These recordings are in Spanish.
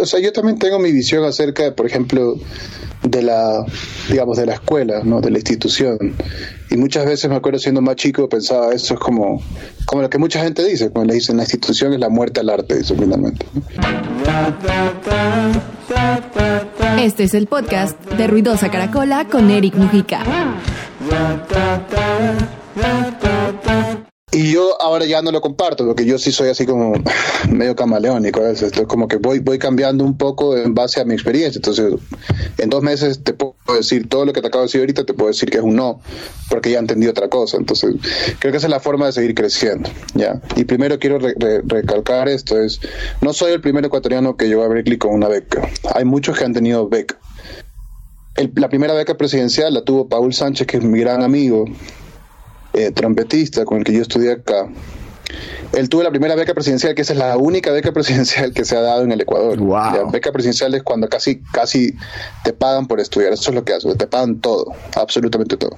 O sea, yo también tengo mi visión acerca, de, por ejemplo, de la, digamos, de la escuela, ¿no? De la institución. Y muchas veces me acuerdo siendo más chico pensaba, eso es como, como lo que mucha gente dice, cuando le dicen la institución es la muerte al arte, eso finalmente. Este es el podcast de Ruidosa Caracola con Eric Mujica. Y yo ahora ya no lo comparto, porque yo sí soy así como medio camaleónico a veces. Entonces, como que voy, voy cambiando un poco en base a mi experiencia. Entonces, en dos meses te puedo decir todo lo que te acabo de decir ahorita, te puedo decir que es un no, porque ya entendí otra cosa. Entonces, creo que esa es la forma de seguir creciendo. ¿ya? Y primero quiero recalcar esto, es, no soy el primer ecuatoriano que llegó a Berkeley con una beca. Hay muchos que han tenido beca. la primera beca presidencial la tuvo Paul Sánchez, que es mi gran amigo, eh, trompetista con el que yo estudié acá, él tuvo la primera beca presidencial, que esa es la única beca presidencial que se ha dado en el Ecuador. La beca presidencial es cuando casi, casi te pagan por estudiar. Eso es lo que hace, te pagan todo, absolutamente todo.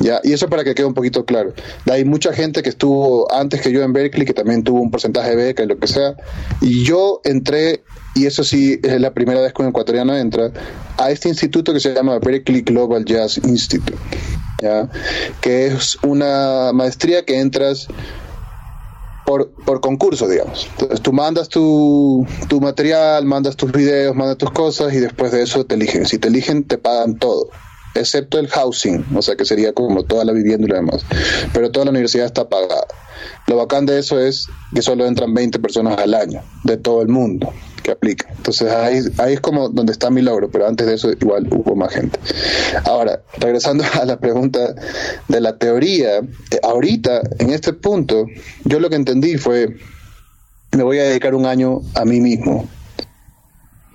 ¿Ya? Y eso para que quede un poquito claro. Hay mucha gente que estuvo antes que yo en Berkeley, que también tuvo un porcentaje de beca y lo que sea. Y yo entré, y eso sí es la primera vez que un ecuatoriano entra, a este instituto que se llama Berkeley Global Jazz Institute. ¿ya? que es una maestría que entras por, por concurso, digamos. Entonces tú mandas tu, tu material, mandas tus videos, mandas tus cosas y después de eso te eligen. Si te eligen, te pagan todo excepto el housing, o sea que sería como toda la vivienda y lo demás. Pero toda la universidad está pagada. Lo bacán de eso es que solo entran 20 personas al año, de todo el mundo que aplica. Entonces ahí, ahí es como donde está mi logro, pero antes de eso igual hubo más gente. Ahora, regresando a la pregunta de la teoría, eh, ahorita, en este punto, yo lo que entendí fue, me voy a dedicar un año a mí mismo,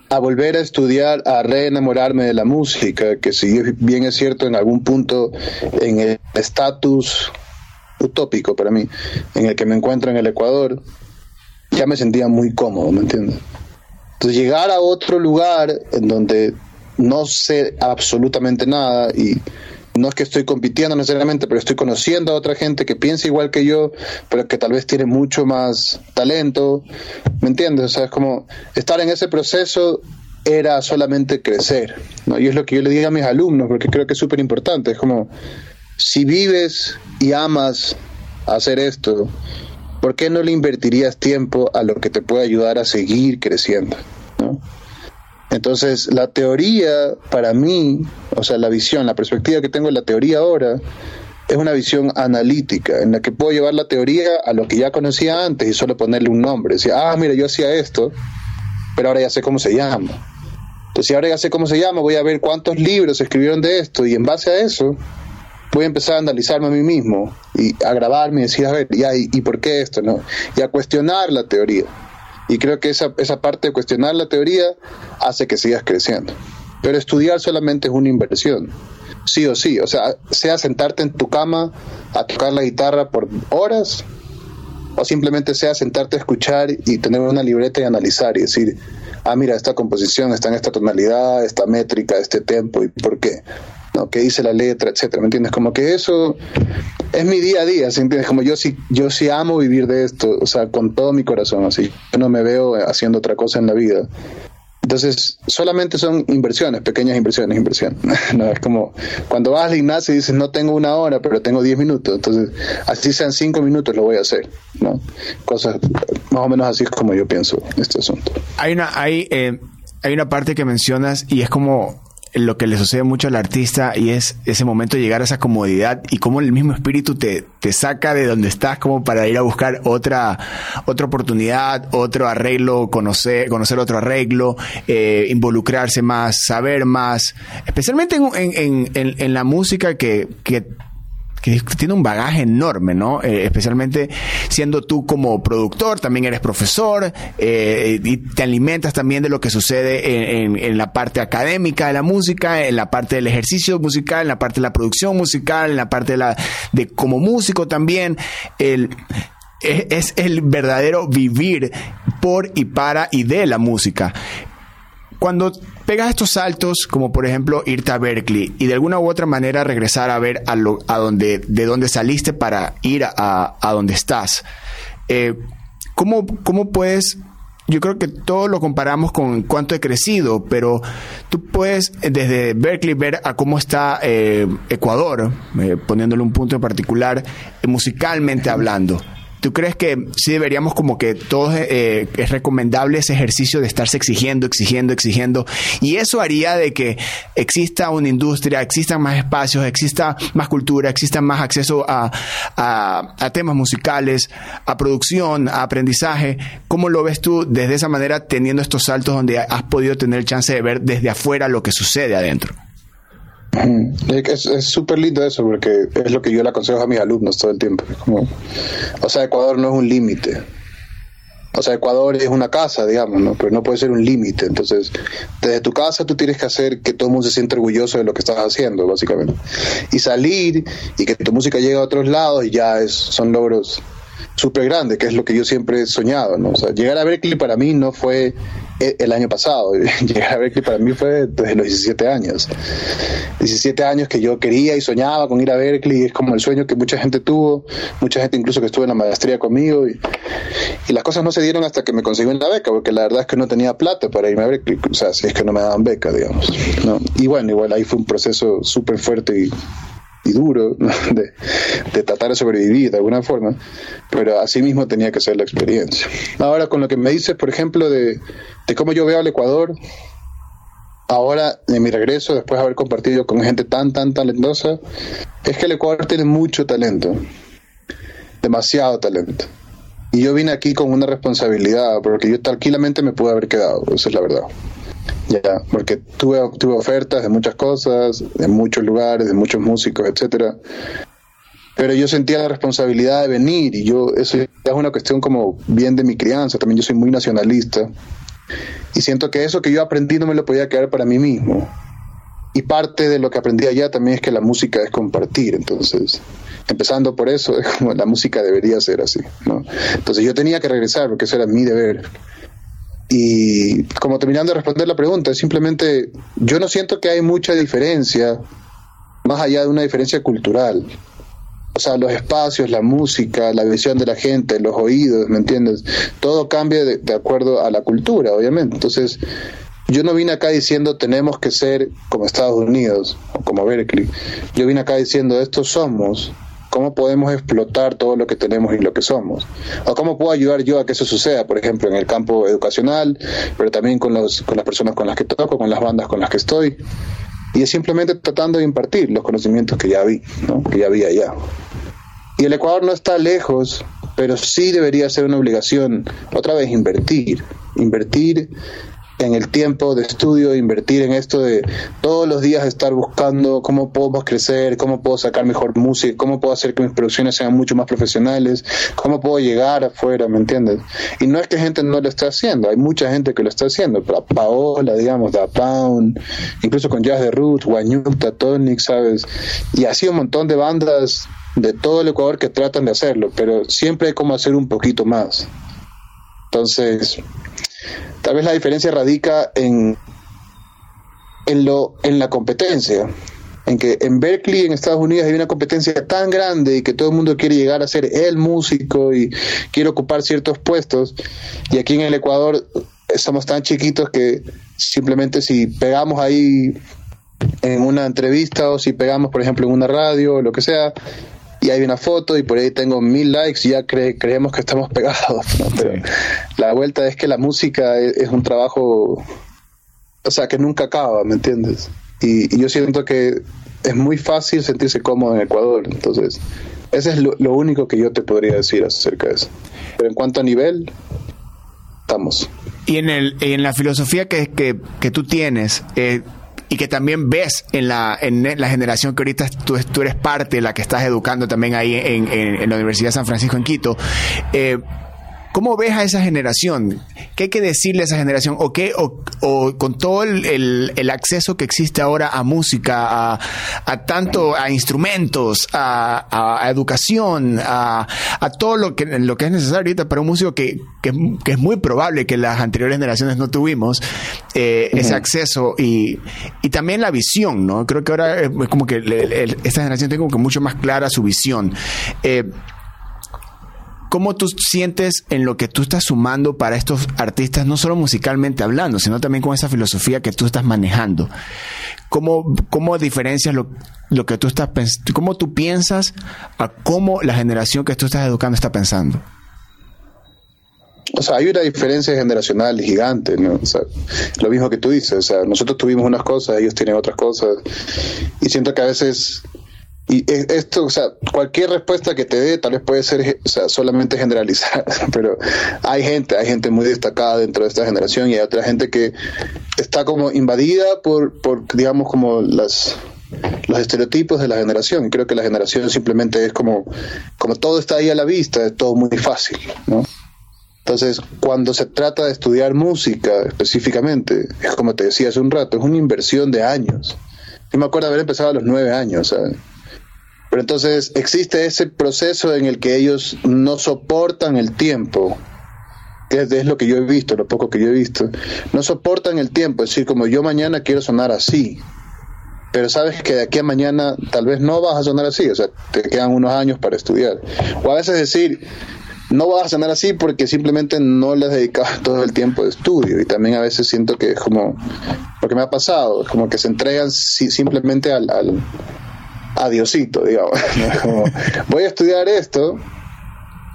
a volver a estudiar, a reenamorarme de la música, que si bien es cierto en algún punto en el estatus utópico para mí, en el que me encuentro en el Ecuador, ya me sentía muy cómodo, ¿me entiendes? Entonces llegar a otro lugar en donde no sé absolutamente nada y no es que estoy compitiendo necesariamente, pero estoy conociendo a otra gente que piensa igual que yo, pero que tal vez tiene mucho más talento, ¿me entiendes? O sea, es como estar en ese proceso era solamente crecer, ¿no? Y es lo que yo le digo a mis alumnos, porque creo que es súper importante, es como, si vives y amas hacer esto, ¿por qué no le invertirías tiempo a lo que te puede ayudar a seguir creciendo? Entonces, la teoría, para mí, o sea, la visión, la perspectiva que tengo en la teoría ahora, es una visión analítica, en la que puedo llevar la teoría a lo que ya conocía antes y solo ponerle un nombre. Decir, ah, mira, yo hacía esto, pero ahora ya sé cómo se llama. Entonces, si ahora ya sé cómo se llama, voy a ver cuántos libros escribieron de esto y en base a eso voy a empezar a analizarme a mí mismo y a grabarme y decir, a ver, ya, ¿y, y por qué esto? no Y a cuestionar la teoría. Y creo que esa, esa parte de cuestionar la teoría hace que sigas creciendo. Pero estudiar solamente es una inversión, sí o sí. O sea, sea sentarte en tu cama a tocar la guitarra por horas, o simplemente sea sentarte a escuchar y tener una libreta y analizar y decir, ah, mira, esta composición está en esta tonalidad, esta métrica, este tempo, ¿y por qué? ¿No? qué dice la letra, etcétera, ¿me entiendes? Como que eso es mi día a día, entiendes? Como yo sí, yo sí amo vivir de esto, o sea, con todo mi corazón, así. Yo no me veo haciendo otra cosa en la vida. Entonces, solamente son inversiones, pequeñas inversiones, inversión. no, es como cuando vas al gimnasio y dices, no tengo una hora, pero tengo diez minutos. Entonces, así sean cinco minutos, lo voy a hacer. ¿no? Cosas, más o menos así es como yo pienso este asunto. Hay una, hay, eh, hay una parte que mencionas y es como lo que le sucede mucho al artista y es ese momento de llegar a esa comodidad y cómo el mismo espíritu te, te saca de donde estás como para ir a buscar otra, otra oportunidad, otro arreglo, conocer, conocer otro arreglo, eh, involucrarse más, saber más, especialmente en, en, en, en la música que, que que tiene un bagaje enorme, ¿no? Eh, especialmente siendo tú como productor, también eres profesor eh, y te alimentas también de lo que sucede en, la parte académica de la música, en la parte del ejercicio musical, en la parte de la producción musical, en la parte de la de como músico también. El, es el verdadero vivir por y para y de la música. Cuando pegas estos saltos, como por ejemplo irte a Berkeley y de alguna u otra manera regresar a ver a, lo, a donde, de dónde saliste para ir a, a donde estás, eh, ¿cómo, ¿cómo puedes yo creo que todo lo comparamos con cuánto he crecido, pero tú puedes desde Berkeley ver a cómo está eh, Ecuador, eh, poniéndole un punto en particular, musicalmente hablando. ¿Tú crees que sí deberíamos como que todos eh, es recomendable ese ejercicio de estarse exigiendo, exigiendo, exigiendo? Y eso haría de que exista una industria, existan más espacios, exista más cultura, exista más acceso a, a, temas musicales, a producción, a aprendizaje. ¿Cómo lo ves tú desde esa manera teniendo estos saltos donde has podido tener el chance de ver desde afuera lo que sucede adentro? Es súper lindo eso porque es lo que yo le aconsejo a mis alumnos todo el tiempo. Como, o sea, Ecuador no es un límite. O sea, Ecuador es una casa, digamos, ¿no? Pero no puede ser un límite. Entonces, desde tu casa tú tienes que hacer que todo el mundo se sienta orgulloso de lo que estás haciendo, básicamente. Y salir y que tu música llegue a otros lados y ya es, son logros súper grande, que es lo que yo siempre he soñado, ¿no? O sea, llegar a Berkeley para mí no fue e, el año pasado, llegar a Berkeley para mí fue desde los 17 años. 17 años que yo quería y soñaba con ir a Berkeley, es como el sueño que mucha gente tuvo, mucha gente incluso que estuvo en la maestría conmigo, y, y las cosas no se dieron hasta que me conseguí una beca, porque la verdad es que no tenía plata para irme a Berkeley, o sea, si es que no me daban beca, digamos. ¿no? Y bueno, igual ahí fue un proceso súper fuerte y y duro de, tratar de sobrevivir de alguna forma, pero así mismo tenía que ser la experiencia. Ahora, con lo que me dices, por ejemplo, de, de cómo yo veo al Ecuador, ahora en mi regreso, después de haber compartido con gente tan, tan talentosa, es que el Ecuador tiene mucho talento, demasiado talento. Y yo vine aquí con una responsabilidad, porque yo tranquilamente me pude haber quedado, esa es la verdad. Ya, porque tuve, tuve ofertas de muchas cosas, de muchos lugares, de muchos músicos, etcétera. Pero yo sentía la responsabilidad de venir y yo, eso es una cuestión como bien de mi crianza, también yo soy muy nacionalista. Y siento que eso que yo aprendí no me lo podía quedar para mí mismo. Y parte de lo que aprendí allá también es que la música es compartir, entonces, empezando por eso, es como la música debería ser así, ¿no? Entonces yo tenía que regresar porque eso era mi deber. Y como terminando de responder la pregunta, simplemente yo no siento que hay mucha diferencia, más allá de una diferencia cultural. O sea, los espacios, la música, la visión de la gente, los oídos, ¿me entiendes? Todo cambia de, de acuerdo a la cultura, obviamente. Entonces, yo no vine acá diciendo tenemos que ser como Estados Unidos o como Berkeley. Yo vine acá diciendo estos somos cómo podemos explotar todo lo que tenemos y lo que somos. O cómo puedo ayudar yo a que eso suceda, por ejemplo, en el campo educacional, pero también con, los, con las personas con las que toco, con las bandas con las que estoy. Y es simplemente tratando de impartir los conocimientos que ya vi, ¿no? que ya había allá. Y el Ecuador no está lejos, pero sí debería ser una obligación, otra vez, invertir. Invertir en el tiempo de estudio, invertir en esto de todos los días estar buscando cómo podemos crecer, cómo puedo sacar mejor música, cómo puedo hacer que mis producciones sean mucho más profesionales, cómo puedo llegar afuera, ¿me entiendes? Y no es que gente no lo esté haciendo, hay mucha gente que lo está haciendo, pero Paola, digamos, Da Pound, incluso con Jazz de Roots, Guanyuta, Tonic, ¿sabes? Y así un montón de bandas de todo el Ecuador que tratan de hacerlo, pero siempre hay como hacer un poquito más. Entonces, Tal vez la diferencia radica en, en, lo, en la competencia, en que en Berkeley, en Estados Unidos, hay una competencia tan grande y que todo el mundo quiere llegar a ser el músico y quiere ocupar ciertos puestos, y aquí en el Ecuador somos tan chiquitos que simplemente si pegamos ahí en una entrevista o si pegamos, por ejemplo, en una radio o lo que sea, y hay una foto y por ahí tengo mil likes y ya creemos que estamos pegados. Pero la vuelta es que la música es, un trabajo, o sea, que nunca acaba, ¿me entiendes? Y, yo siento que es muy fácil sentirse cómodo en Ecuador, entonces ese es lo, único que yo te podría decir acerca de eso. Pero en cuanto a nivel, estamos. Y en, el, en la filosofía que, que, que tú tienes, eh, y que también ves en la, en la generación que ahorita tú, eres parte la que estás educando también ahí en, en, la Universidad de San Francisco en Quito. Eh, ¿Cómo ves a esa generación? ¿Qué hay que decirle a esa generación? ¿O qué, o, con todo el, el, acceso que existe ahora a música, a, a tanto a instrumentos, a, a, educación, a, a, todo lo que, lo que es necesario ahorita para un músico que, que, es muy probable que las anteriores generaciones no tuvimos, eh, ese acceso y, y también la visión, ¿no? Creo que ahora es como que esta generación tiene como que mucho más clara su visión. Eh, ¿cómo tú sientes en lo que tú estás sumando para estos artistas, no solo musicalmente hablando, sino también con esa filosofía que tú estás manejando? ¿Cómo, cómo diferencias lo, lo que tú estás pensando? ¿Cómo tú piensas a cómo la generación que tú estás educando está pensando? o sea, hay una diferencia generacional gigante, ¿no? O sea, lo mismo que tú dices, o sea, nosotros tuvimos unas cosas, ellos tienen otras cosas, y siento que a veces, y esto, o sea, cualquier respuesta que te dé tal vez puede ser, o sea, solamente generalizar, pero hay gente, hay gente muy destacada dentro de esta generación y hay otra gente que está como invadida por, por digamos, como las los estereotipos de la generación. Creo que la generación simplemente es como, como todo está ahí a la vista, es todo muy fácil, ¿no? Entonces, cuando se trata de estudiar música específicamente, es como te decía hace un rato, es una inversión de años. Yo me acuerdo haber empezado a los nueve años, ¿sabes? Pero entonces existe ese proceso en el que ellos no soportan el tiempo, que es, lo que yo he visto, lo poco que yo he visto, no soportan el tiempo, es decir, como yo mañana quiero sonar así, pero sabes que de aquí a mañana tal vez no vas a sonar así, o sea, te quedan unos años para estudiar. O a veces decir, no vas a sonar así porque simplemente no le has dedicado todo el tiempo de estudio y también a veces siento que es como lo que me ha pasado, es como que se entregan simplemente al, al a Diosito, digamos. voy a estudiar esto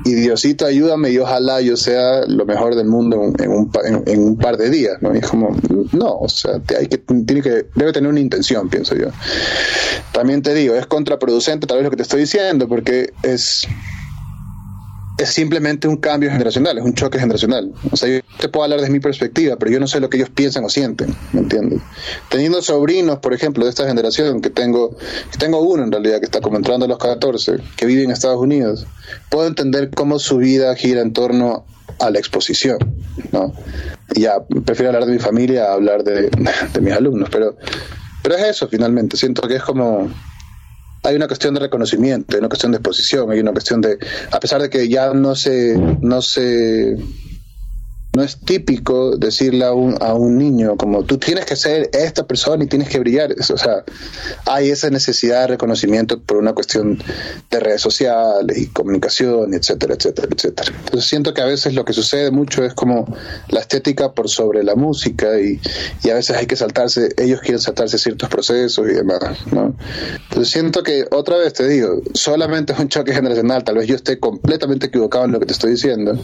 y Diosito ayúdame y ojalá yo sea lo mejor del mundo en un, en, un par de días, ¿no? Y es como, no, o sea, hay que, tiene que, debe tener una intención, pienso yo. También te digo, es contraproducente tal vez lo que te estoy diciendo, porque es, es simplemente un cambio generacional, es un choque generacional. O sea, yo te puedo hablar desde mi perspectiva, pero yo no sé lo que ellos piensan o sienten, ¿me entiendes? Teniendo sobrinos, por ejemplo, de esta generación, que tengo, que tengo uno en realidad, que está como entrando a los 14, que vive en Estados Unidos, puedo entender cómo su vida gira en torno a la exposición, ¿no? Ya prefiero hablar de mi familia a hablar de, de mis alumnos, pero, pero es eso finalmente, siento que es como hay una cuestión de reconocimiento, hay una cuestión de exposición, hay una cuestión de, a pesar de que ya no se, no se no es típico decirle a un, a un niño como tú tienes que ser esta persona y tienes que brillar. O sea, hay esa necesidad de reconocimiento por una cuestión de redes sociales y comunicación, etcétera, etcétera, etcétera. Entonces siento que a veces lo que sucede mucho es como la estética por sobre la música y, y a veces hay que saltarse, ellos quieren saltarse ciertos procesos y demás, ¿no? Entonces siento que, otra vez te digo, solamente es un choque generacional, tal vez yo esté completamente equivocado en lo que te estoy diciendo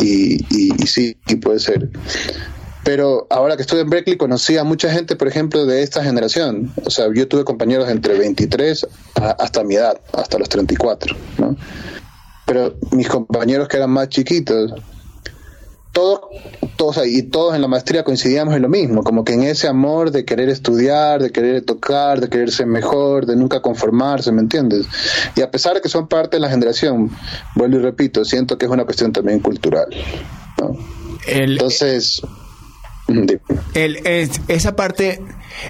y, y, y sí, y puede ser. Pero ahora que estuve en Berkeley conocí a mucha gente, por ejemplo, de esta generación. O sea, yo tuve compañeros entre 23 hasta mi edad, hasta los 34, ¿no? Pero mis compañeros que eran más chiquitos, todos, todos y todos en la maestría coincidíamos en lo mismo, como que en ese amor de querer estudiar, de querer tocar, de querer ser mejor, de nunca conformarse, ¿me entiendes? Y a pesar de que son parte de la generación, vuelvo y repito, siento que es una cuestión también cultural. Entonces, el, esa parte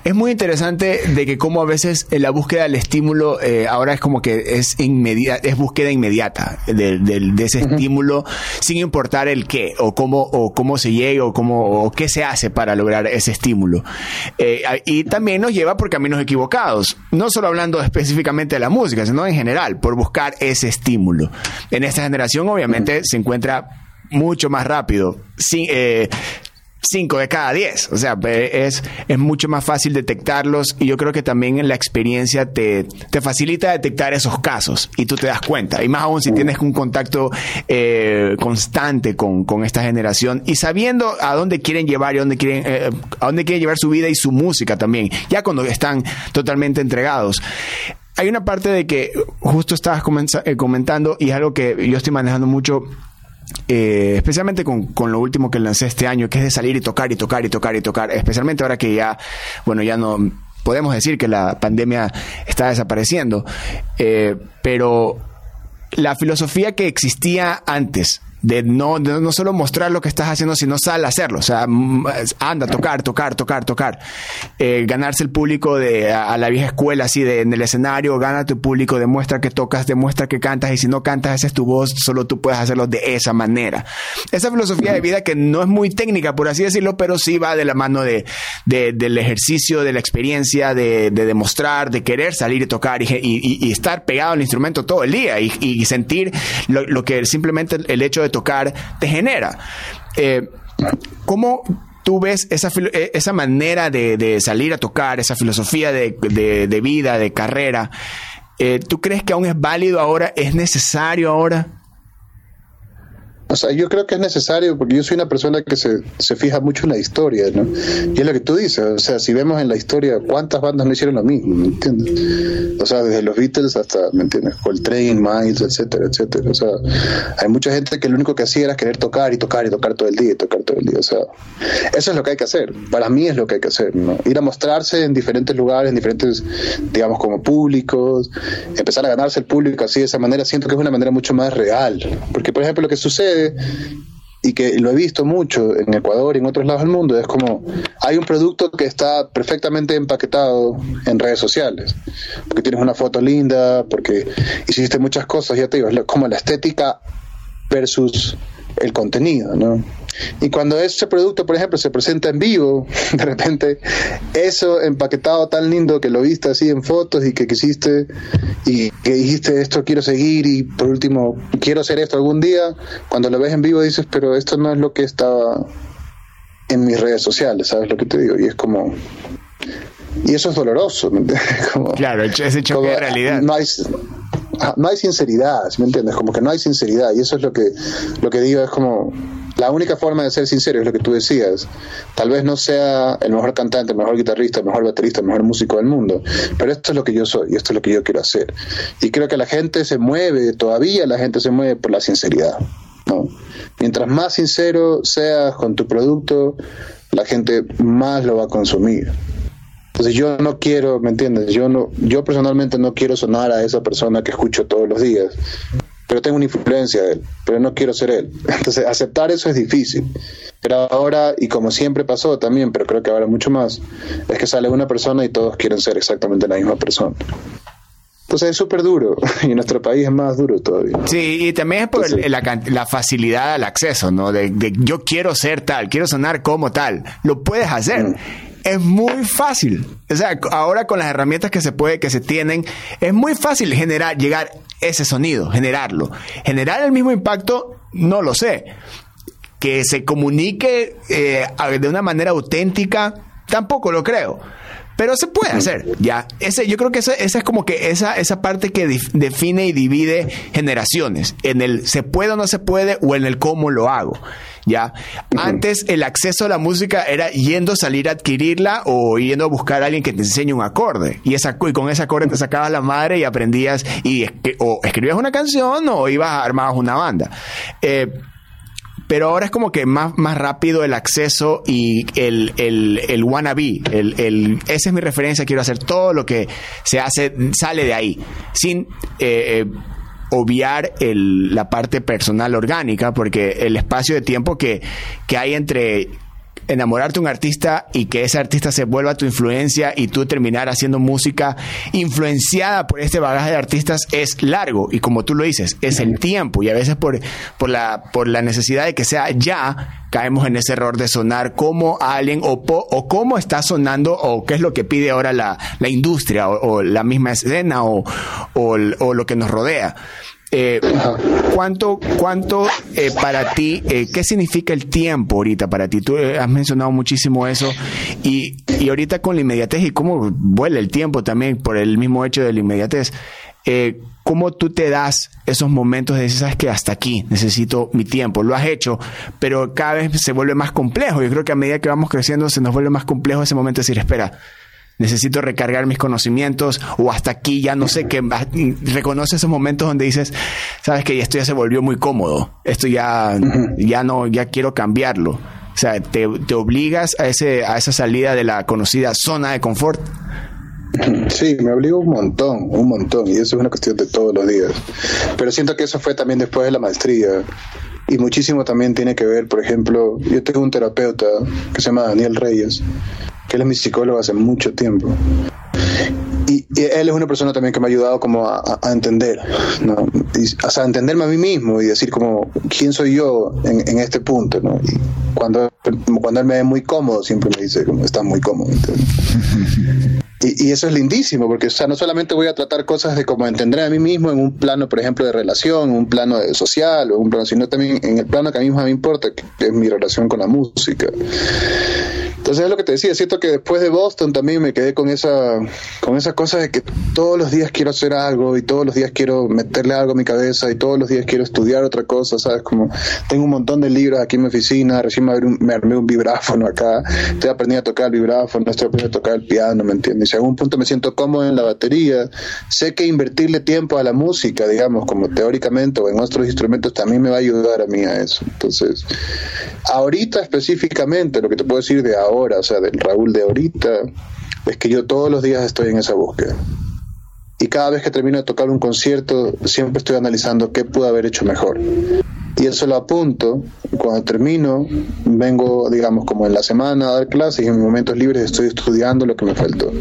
es muy interesante de que como a veces la búsqueda del estímulo eh, ahora es como que es inmediata, es búsqueda inmediata de, ese estímulo sin importar el qué o cómo o cómo se llega o cómo o qué se hace para lograr ese estímulo. Eh, y también nos lleva por caminos equivocados no solo hablando específicamente de la música sino en general por buscar ese estímulo. En esta generación obviamente se encuentra mucho más rápido. Sí, eh, 5 de cada 10. O sea, es, es mucho más fácil detectarlos y yo creo que también la experiencia te, te facilita detectar esos casos y tú te das cuenta. Y más aún si tienes un contacto eh, constante con, con, esta generación y sabiendo a dónde quieren llevar y dónde quieren, eh, a dónde quieren llevar su vida y su música también, ya cuando están totalmente entregados. Hay una parte de que justo estabas eh, comentando y es algo que yo estoy manejando mucho eh, especialmente con, con, lo último que lancé este año, que es de salir y tocar y tocar y tocar y tocar, especialmente ahora que ya, bueno, ya no podemos decir que la pandemia está desapareciendo, eh, pero la filosofía que existía antes de no, no solo mostrar lo que estás haciendo, sino sal a hacerlo. O sea, anda, tocar, tocar, tocar, tocar. Eh, ganarse el público de a, la vieja escuela, así de en el escenario, gana tu público, demuestra que tocas, demuestra que cantas, y si no cantas, esa es tu voz, solo tú puedes hacerlo de esa manera. Esa filosofía de vida que no es muy técnica, por así decirlo, pero sí va de la mano de, del ejercicio, de la experiencia, de, demostrar, de querer salir y tocar y, estar pegado al instrumento todo el día y, sentir lo, que simplemente el hecho de tocar te genera. Eh, ¿Cómo tú ves esa, eh, esa manera de, salir a tocar, esa filosofía de, vida, de carrera? Eh, ¿Tú crees que aún es válido ahora? ¿Es necesario ahora? O sea, yo creo que es necesario porque yo soy una persona que se, se fija mucho en la historia, ¿no? Y es lo que tú dices, o sea, si vemos en la historia cuántas bandas no hicieron lo mismo, ¿me entiendes? O sea, desde los Beatles hasta, ¿me entiendes? Coltrane, Miles, etcétera, etcétera. O sea, hay mucha gente que lo único que hacía era querer tocar y tocar y tocar todo el día y tocar todo el día. O sea, eso es lo que hay que hacer. Para mí es lo que hay que hacer, ¿no? Ir a mostrarse en diferentes lugares, en diferentes, digamos, como públicos, empezar a ganarse el público así de esa manera, siento que es una manera mucho más real. Porque, por ejemplo, lo que sucede y que lo he visto mucho en Ecuador y en otros lados del mundo, es como hay un producto que está perfectamente empaquetado en redes sociales, porque tienes una foto linda, porque hiciste muchas cosas, ya te digo, es como la estética versus el contenido, ¿no? Y cuando ese producto, por ejemplo, se presenta en vivo, de repente, eso empaquetado tan lindo que lo viste así en fotos y que quisiste y que dijiste esto quiero seguir y por último quiero hacer esto algún día, cuando lo ves en vivo dices, pero esto no es lo que estaba en mis redes sociales, ¿sabes lo que te digo? Y es como... Y eso es doloroso, ¿me entiendes? claro, ese choque de realidad. No hay, no hay sinceridad, ¿me entiendes? Como que no hay sinceridad y eso es lo que, lo que digo, es como la única forma de ser sincero es lo que tú decías. Tal vez no sea el mejor cantante, el mejor guitarrista, el mejor baterista, el mejor músico del mundo, pero esto es lo que yo soy y esto es lo que yo quiero hacer. Y creo que la gente se mueve, todavía la gente se mueve por la sinceridad. ¿no? Mientras más sincero seas con tu producto, la gente más lo va a consumir. Entonces yo no quiero, ¿me entiendes? Yo no, yo personalmente no quiero sonar a esa persona que escucho todos los días, pero tengo una influencia de él, pero no quiero ser él. Entonces aceptar eso es difícil. Pero ahora, y como siempre pasó también, pero creo que ahora mucho más, es que sale una persona y todos quieren ser exactamente la misma persona. Entonces es súper duro y en nuestro país es más duro todavía. Sí, y también es por la, facilidad al acceso, ¿no? De, yo quiero ser tal, quiero sonar como tal. Lo puedes hacer. Mm es muy fácil. O sea, ahora con las herramientas que se puede, que se tienen, es muy fácil generar, llegar ese sonido, generarlo. Generar el mismo impacto, no lo sé. Que se comunique eh, de una manera auténtica, tampoco lo creo. Pero se puede hacer, ya. Ese, yo creo que esa, esa es como que esa, esa parte que define y divide generaciones. En el se puede o no se puede o en el cómo lo hago. ¿ya? Antes el acceso a la música era yendo a salir a adquirirla o yendo a buscar a alguien que te enseñe un acorde. Y, esa, y con ese acorde te sacabas la madre y aprendías y o escribías una canción o ibas a armabas una banda. Eh, pero ahora es como que más, más rápido el acceso y el, el, el wannabe, el, el, esa es mi referencia, quiero hacer todo lo que se hace, sale de ahí, sin eh, eh obviar el, la parte personal orgánica, porque el espacio de tiempo que, que hay entre enamorarte un artista y que ese artista se vuelva tu influencia y tú terminar haciendo música influenciada por este bagaje de artistas es largo y como tú lo dices, es el tiempo y a veces por, por, la, por la necesidad de que sea ya, caemos en ese error de sonar como alguien o, o cómo está sonando o qué es lo que pide ahora la, la industria o, la misma escena o, o, o lo que nos rodea. Eh, ¿Cuánto, cuánto eh, para ti, eh, qué significa el tiempo ahorita para ti? Tú has mencionado muchísimo eso y, y ahorita con la inmediatez y cómo vuela el tiempo también por el mismo hecho de la inmediatez. ¿Cómo tú te das esos momentos de decir, sabes que hasta aquí necesito mi tiempo? Lo has hecho, pero cada vez se vuelve más complejo. Yo creo que a medida que vamos creciendo se nos vuelve más complejo ese momento de decir, espera, necesito recargar mis conocimientos o hasta aquí ya no sé qué reconoce esos momentos donde dices sabes que esto ya se volvió muy cómodo esto ya ya no ya quiero cambiarlo o sea te, te obligas a ese a esa salida de la conocida zona de confort. Sí, me obligo un montón, un montón, y eso es una cuestión de todos los días. Pero siento que eso fue también después de la maestría, y muchísimo también tiene que ver, por ejemplo, yo tengo un terapeuta que se llama Daniel Reyes, que él es mi psicólogo hace mucho tiempo. Y, él es una persona también que me ha ayudado como a, entender, ¿no? o sea, a entenderme a mí mismo y decir como quién soy yo en, este punto, ¿no? Y cuando, cuando él me ve muy cómodo, siempre me dice como estás muy cómodo. Y, eso es lindísimo, porque o sea, no solamente voy a tratar cosas de como entender a mí mismo en un plano, por ejemplo, de relación, en un plano social, o un plano, sino también en el plano que a mí más me importa, que es mi relación con la música. Entonces es lo que te decía, siento que después de Boston también me quedé con esa, con esa cosa de que todos los días quiero hacer algo y todos los días quiero meterle algo a mi cabeza y todos los días quiero estudiar otra cosa, ¿sabes? Como tengo un montón de libros aquí en mi oficina, recién me, armé un vibráfono acá, estoy aprendiendo a tocar el vibráfono, estoy aprendiendo a tocar el piano, ¿me entiendes? Y a algún punto me siento cómodo en la batería, sé que invertirle tiempo a la música, digamos, como teóricamente o en otros instrumentos, también me va a ayudar a mí a eso. Entonces, ahorita específicamente, lo que te puedo decir de ahora, ahora, o sea, del Raúl de ahorita, es que yo todos los días estoy en esa búsqueda. Y cada vez que termino de tocar un concierto, siempre estoy analizando qué pude haber hecho mejor. Y eso lo apunto. Cuando termino, vengo, digamos, como en la semana a dar clases y en momentos libres estoy estudiando lo que me faltó.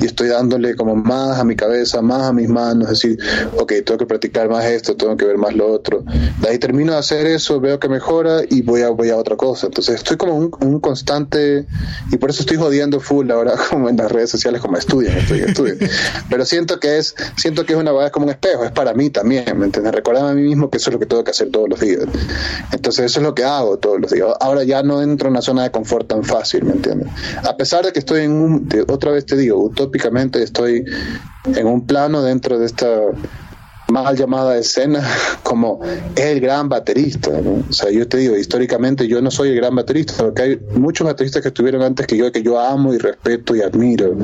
Y estoy dándole como más a mi cabeza, más a mis manos, decir, ok, tengo que practicar más esto, tengo que ver más lo otro. De ahí termino de hacer eso, veo que mejora y voy a, voy a otra cosa. Entonces estoy como un, un constante, y por eso estoy jodiendo full ahora como en las redes sociales, como estudian, estudian, estudian. Pero siento que es, siento que es una es como un espejo, es para mí también, ¿me entiendes? Recordarme a mí mismo que eso es lo que tengo que hacer todos los días. Entonces eso es lo que hago todos los días. Ahora ya no entro en una zona de confort tan fácil, ¿me entiendes? A pesar de que estoy en un, otra vez te digo, utópicamente estoy en un plano dentro de esta mal llamada escena como el gran baterista. O sea, yo te digo, históricamente yo no soy el gran baterista, porque hay muchos bateristas que estuvieron antes que yo, que yo amo y respeto y admiro,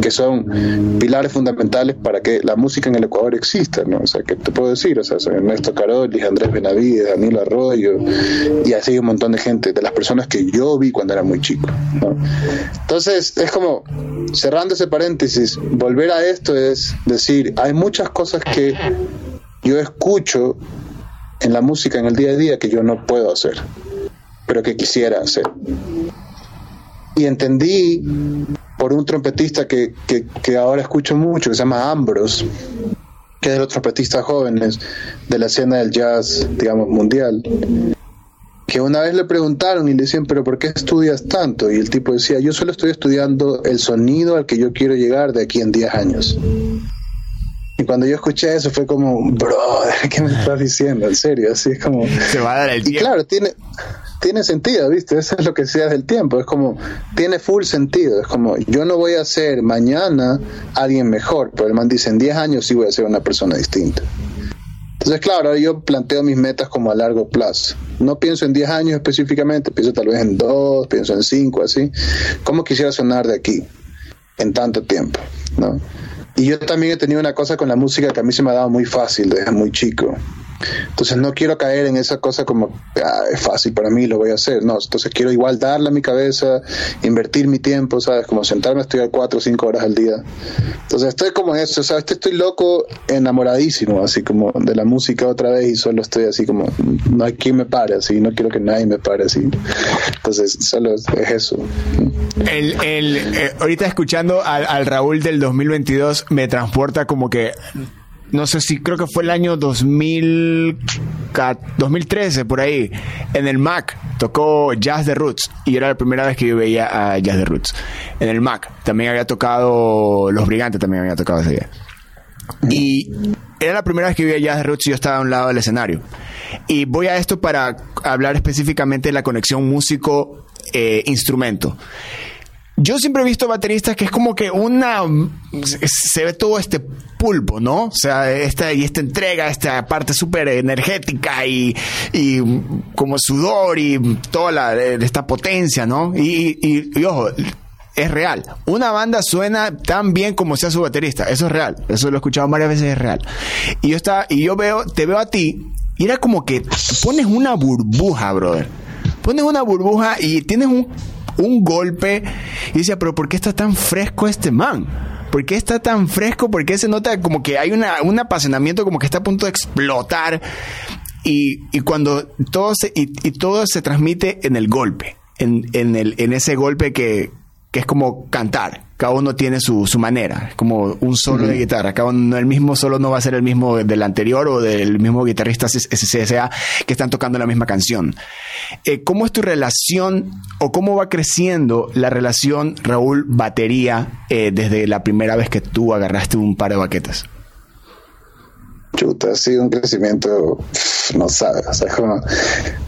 que son pilares fundamentales para que la música en el Ecuador exista, ¿no? O sea, ¿qué te puedo decir? O sea, son Ernesto Caroli, Andrés Benavides, Danilo Arroyo, y así un montón de gente, de las personas que yo vi cuando era muy chico, ¿no? Entonces, es como, cerrando ese paréntesis, volver a esto es decir, hay muchas cosas que yo escucho en la música en el día a día que yo no puedo hacer, pero que quisiera hacer. Y entendí por un trompetista que, que, ahora escucho mucho, que se llama Ambrose, que es de los trompetistas jóvenes de la escena del jazz, digamos, mundial, que una vez le preguntaron y le decían, pero ¿por qué estudias tanto? Y el tipo decía, yo solo estoy estudiando el sonido al que yo quiero llegar de aquí en 10 años. Y cuando yo escuché eso fue como, bro, ¿qué me estás diciendo? En serio, así es como... Se va a dar el tiempo. Y claro, tiene, tiene sentido, ¿viste? Eso es lo que sea del tiempo. Es como, tiene full sentido. Es como, yo no voy a ser mañana alguien mejor, pero el man dice, en 10 años sí voy a ser una persona distinta. Entonces, claro, ahora yo planteo mis metas como a largo plazo. No pienso en 10 años específicamente, pienso tal vez en 2, pienso en 5, así. ¿Cómo quisiera sonar de aquí en tanto tiempo? ¿no? Y yo también he tenido una cosa con la música que a mí se me ha dado muy fácil desde muy chico. Entonces no quiero caer en esa cosa como, ah, es fácil para mí, lo voy a hacer. No, entonces quiero igual darle a mi cabeza, invertir mi tiempo, ¿sabes? Como sentarme a estudiar cuatro o cinco horas al día. Entonces estoy como eso, ¿sabes? Estoy loco, enamoradísimo, así como de la música otra vez y solo estoy así como, no hay quien me pare, así, no quiero que nadie me pare, así. Entonces solo es, eso. El, el, eh, ahorita escuchando al, al Raúl del 2022 me transporta como que no sé si creo que fue el año 2000, 2013, por ahí, en el Mac tocó Jazz de Roots y era la primera vez que yo veía a Jazz de Roots. En el Mac también había tocado Los Brigantes, también había tocado ese día. Y era la primera vez que veía Jazz de Roots y yo estaba a un lado del escenario. Y voy a esto para hablar específicamente de la conexión músico-instrumento. Yo siempre he visto bateristas que es como que una. Se ve todo este pulpo, ¿no? O sea, esta, y esta entrega, esta parte súper energética y, y, como sudor y toda la, esta potencia, ¿no? Y, y, ojo, es real. Una banda suena tan bien como sea su baterista. Eso es real. Eso lo he escuchado varias veces, es real. Y yo, está, y yo veo, te veo a ti y era como que pones una burbuja, brother. Pones una burbuja y tienes un un golpe y decía, pero ¿por qué está tan fresco este man? ¿Por qué está tan fresco? ¿Por qué se nota como que hay una, un apasionamiento como que está a punto de explotar? y, y cuando todo se, y, y todo se transmite en el golpe, en, en, el, en ese golpe que, que es como cantar. Cada uno tiene su, su manera, como un solo de guitarra. Cada uno, el mismo solo no va a ser el mismo del anterior o del mismo guitarrista SCSA que están tocando la misma canción. Eh, ¿Cómo es tu relación o cómo va creciendo la relación Raúl-batería eh, desde la primera vez que tú agarraste un par de baquetas? Chuta, ha sido un crecimiento, no sabes, o sea, como,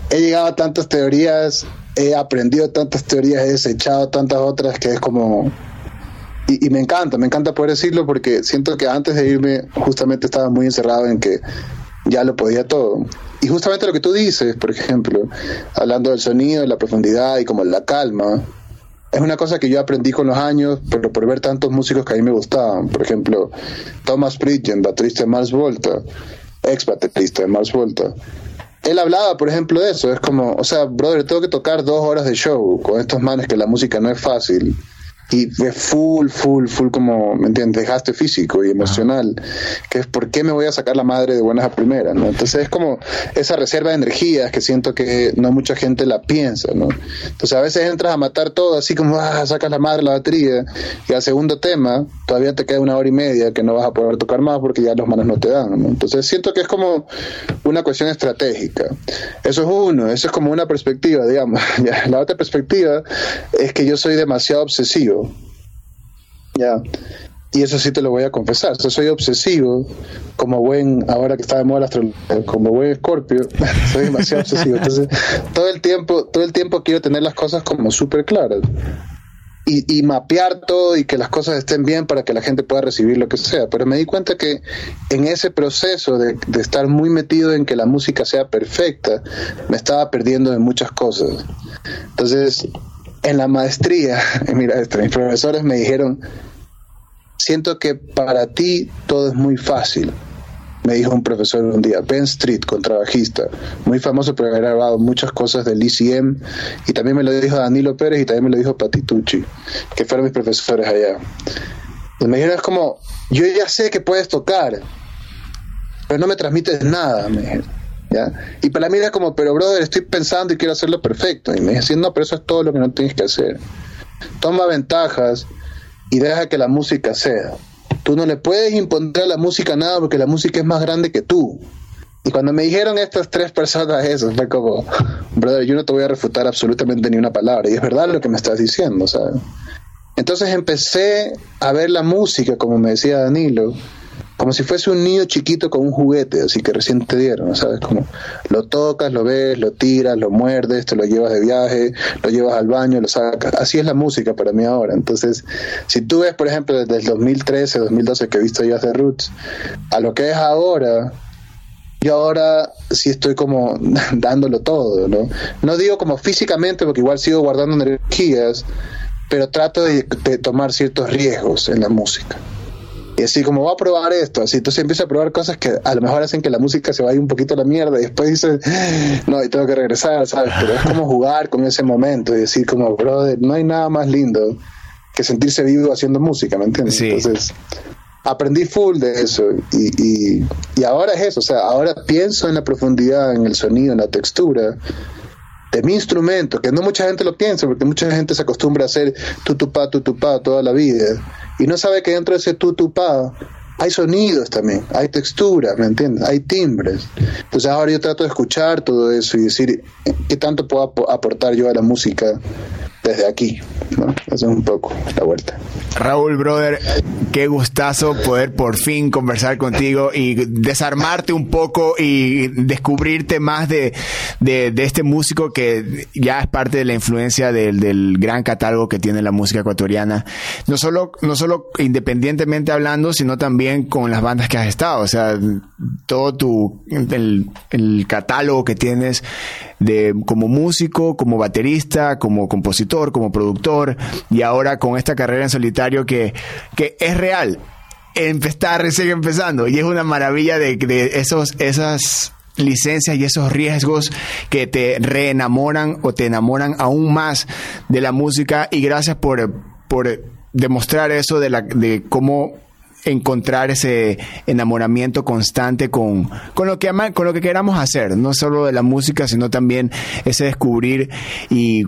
he llegado a tantas teorías he aprendido tantas teorías, he desechado tantas otras que es como... Y, me encanta, me encanta poder decirlo porque siento que antes de irme justamente estaba muy encerrado en que ya lo podía todo. Y justamente lo que tú dices, por ejemplo, hablando del sonido, la profundidad y como la calma, es una cosa que yo aprendí con los años, pero por ver tantos músicos que a mí me gustaban. Por ejemplo, Thomas Pridgen, baterista de Mars Volta, ex baterista de Mars Volta él hablaba, por ejemplo, de eso. Es como, o sea, brother, tengo que tocar dos horas de show con estos manes que la música no es fácil y fue full, full, full como, ¿me entiendes? Desgaste físico y emocional, que es por qué me voy a sacar la madre de buenas a primeras, ¿no? Entonces es como esa reserva de energías que siento que no mucha gente la piensa, ¿no? Entonces a veces entras a matar todo, así como, ah, sacas la madre la batería, y al segundo tema todavía te queda una hora y media que no vas a poder tocar más porque ya los manos no te dan, ¿no? Entonces siento que es como una cuestión estratégica. Eso es uno, eso es como una perspectiva, digamos. la otra perspectiva es que yo soy demasiado obsesivo ya. Y eso sí te lo voy a confesar. Soy obsesivo, como buen, ahora que está de moda como buen escorpio, soy demasiado obsesivo. Entonces, todo el tiempo, todo el tiempo quiero tener las cosas como súper claras. Y, y, mapear todo y que las cosas estén bien para que la gente pueda recibir lo que sea. Pero me di cuenta que en ese proceso de, de, estar muy metido en que la música sea perfecta, me estaba perdiendo de muchas cosas. Entonces, en la maestría, mira mis profesores me dijeron, siento que para ti todo es muy fácil. Me dijo un profesor un día, Ben Street, contrabajista, muy famoso por haber grabado muchas cosas del ICM, y también me lo dijo Danilo Pérez y también me lo dijo Patitucci, que fueron mis profesores allá. Me dijeron, es como, yo ya sé que puedes tocar, pero no me transmites nada, me dijeron. Y para mí era como, pero brother, estoy pensando y quiero hacerlo perfecto. Y me decían, no, pero eso es todo lo que no tienes que hacer. Toma ventajas y deja que la música sea. Tú no le puedes imponer a la música nada porque la música es más grande que tú. Y cuando me dijeron estas tres personas eso, fue como, brother, yo no te voy a refutar absolutamente ni una palabra. Y es verdad lo que me estás diciendo, ¿sabes? Entonces empecé a ver la música, como me decía Danilo, como si fuese un niño chiquito con un juguete, así que recién te dieron, ¿sabes? Como lo tocas, lo ves, lo tiras, lo muerdes, te lo llevas de viaje, lo llevas al baño, lo sacas. Así es la música para mí ahora. Entonces, si tú ves, por ejemplo, desde el 2013, 2012 que he visto ya de Roots, a lo que es ahora, yo ahora sí estoy como dándolo todo, ¿no? No digo como físicamente, porque igual sigo guardando energías, pero trato de, de tomar ciertos riesgos en la música. Y así como va a probar esto, así entonces empieza a probar cosas que a lo mejor hacen que la música se vaya un poquito a la mierda y después dices, no, y tengo que regresar, ¿sabes? Pero es como jugar con ese momento y decir como, brother, no hay nada más lindo que sentirse vivo haciendo música, ¿me entiendes? Entonces, aprendí full de eso y, y, y ahora es eso, o sea, ahora pienso en la profundidad, en el sonido, en la textura de mi instrumento, que no mucha gente lo piensa, porque mucha gente se acostumbra a hacer tutupá, tutupá toda la vida, y no sabe que dentro de ese tutupá hay sonidos también, hay textura, ¿me entiendes? Hay timbres. Entonces ahora yo trato de escuchar todo eso y decir qué tanto puedo aportar yo a la música desde aquí. ¿no? Eso es un poco la vuelta. Raúl, brother, qué gustazo poder por fin conversar contigo y desarmarte un poco y descubrirte más de, de, de este músico que ya es parte de la influencia del, del, gran catálogo que tiene la música ecuatoriana. No solo, no solo independientemente hablando, sino también con las bandas que has estado. O sea, todo tu, el, el catálogo que tienes de como músico, como baterista, como compositor, como productor y ahora con esta carrera en solitario que, que es real. Está recién empezando y es una maravilla de, esos, esas licencias y esos riesgos que te reenamoran o te enamoran aún más de la música y gracias por, por demostrar eso de, la, de cómo encontrar ese enamoramiento constante con, con, lo que con lo que queramos hacer, no solo de la música, sino también ese descubrir y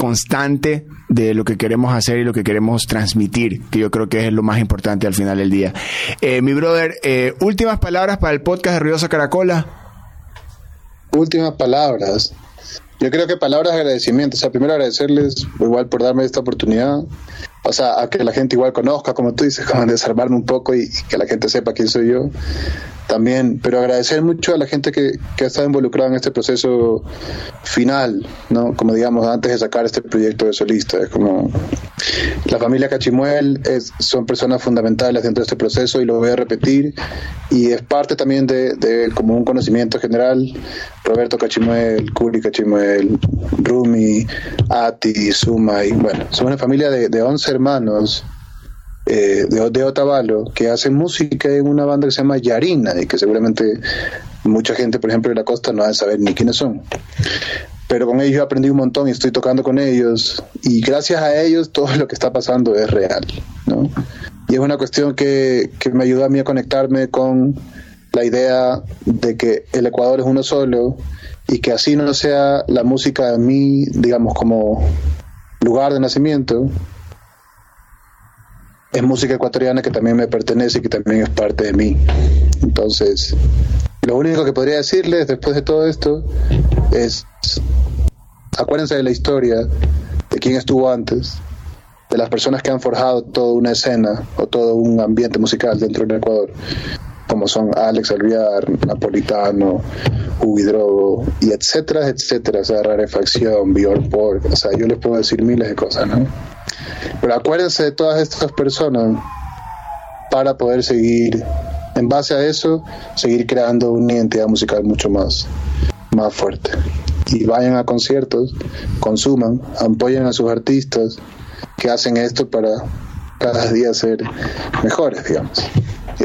constante de lo que queremos hacer y lo que queremos transmitir, que yo creo que es lo más importante al final del día. Eh, mi brother, eh, últimas palabras para el podcast de Ruidosa Caracola. Últimas palabras. Yo creo que palabras de agradecimiento. O sea, primero agradecerles igual por darme esta oportunidad. O sea, a que la gente igual conozca, como tú dices, como desarmarme un poco y que la gente sepa quién soy yo también, pero agradecer mucho a la gente que, que ha estado involucrada en este proceso final, ¿no? Como digamos, antes de sacar este proyecto de solista. Es como la familia Cachimuel es, son personas fundamentales dentro de este proceso y lo voy a repetir. Y es parte también de, de como un conocimiento general. Roberto Cachimuel, Curi Cachimuel, Rumi, Ati, Suma, y bueno, somos una familia de, de 11 hermanos eh, de, Otavalo que hace música en una banda que se llama Yarina y que seguramente mucha gente, por ejemplo, de la costa no va a saber ni quiénes son. Pero con ellos aprendí un montón y estoy tocando con ellos y gracias a ellos todo lo que está pasando es real, ¿no? Y es una cuestión que, que me ayuda a mí a conectarme con la idea de que el Ecuador es uno solo y que así no sea la música de mí, digamos, como lugar de nacimiento, es música ecuatoriana que también me pertenece y que también es parte de mí. Entonces, lo único que podría decirles después de todo esto es, acuérdense de la historia, de quién estuvo antes, de las personas que han forjado toda una escena o todo un ambiente musical dentro del Ecuador, como son Alex Alviar, Napolitano, Huidrogo, y etcétera, etcétera, o sea, Rarefacción, Bjork, o sea, yo les puedo decir miles de cosas, ¿no? Pero acuérdense de todas estas personas para poder seguir, en base a eso, seguir creando una identidad musical mucho más, más fuerte. Y vayan a conciertos, consuman, apoyen a sus artistas que hacen esto para cada día ser mejores, digamos. Y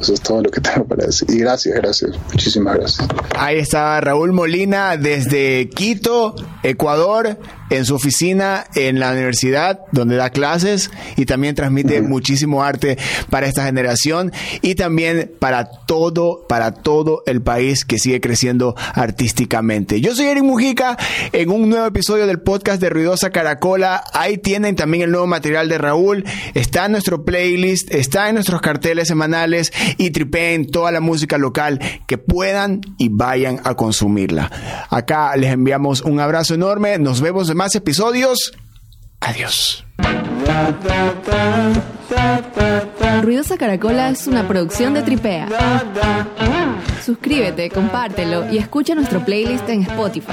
eso, es todo lo que tengo para decir. Y gracias, gracias. Muchísimas gracias. Ahí está Raúl Molina desde Quito, Ecuador en su oficina en la universidad donde da clases y también transmite muchísimo arte para esta generación y también para todo, para todo el país que sigue creciendo artísticamente. Yo soy Eric Mujica en un nuevo episodio del podcast de Ruidosa Caracola. Ahí tienen también el nuevo material de Raúl. Está en nuestro playlist, está en nuestros carteles semanales y tripeen toda la música local que puedan y vayan a consumirla. Acá les enviamos un abrazo enorme. Nos vemos más episodios. Adiós. Ruidosa Caracola es una producción de Tripea. Suscríbete, compártelo y escucha nuestro playlist en Spotify.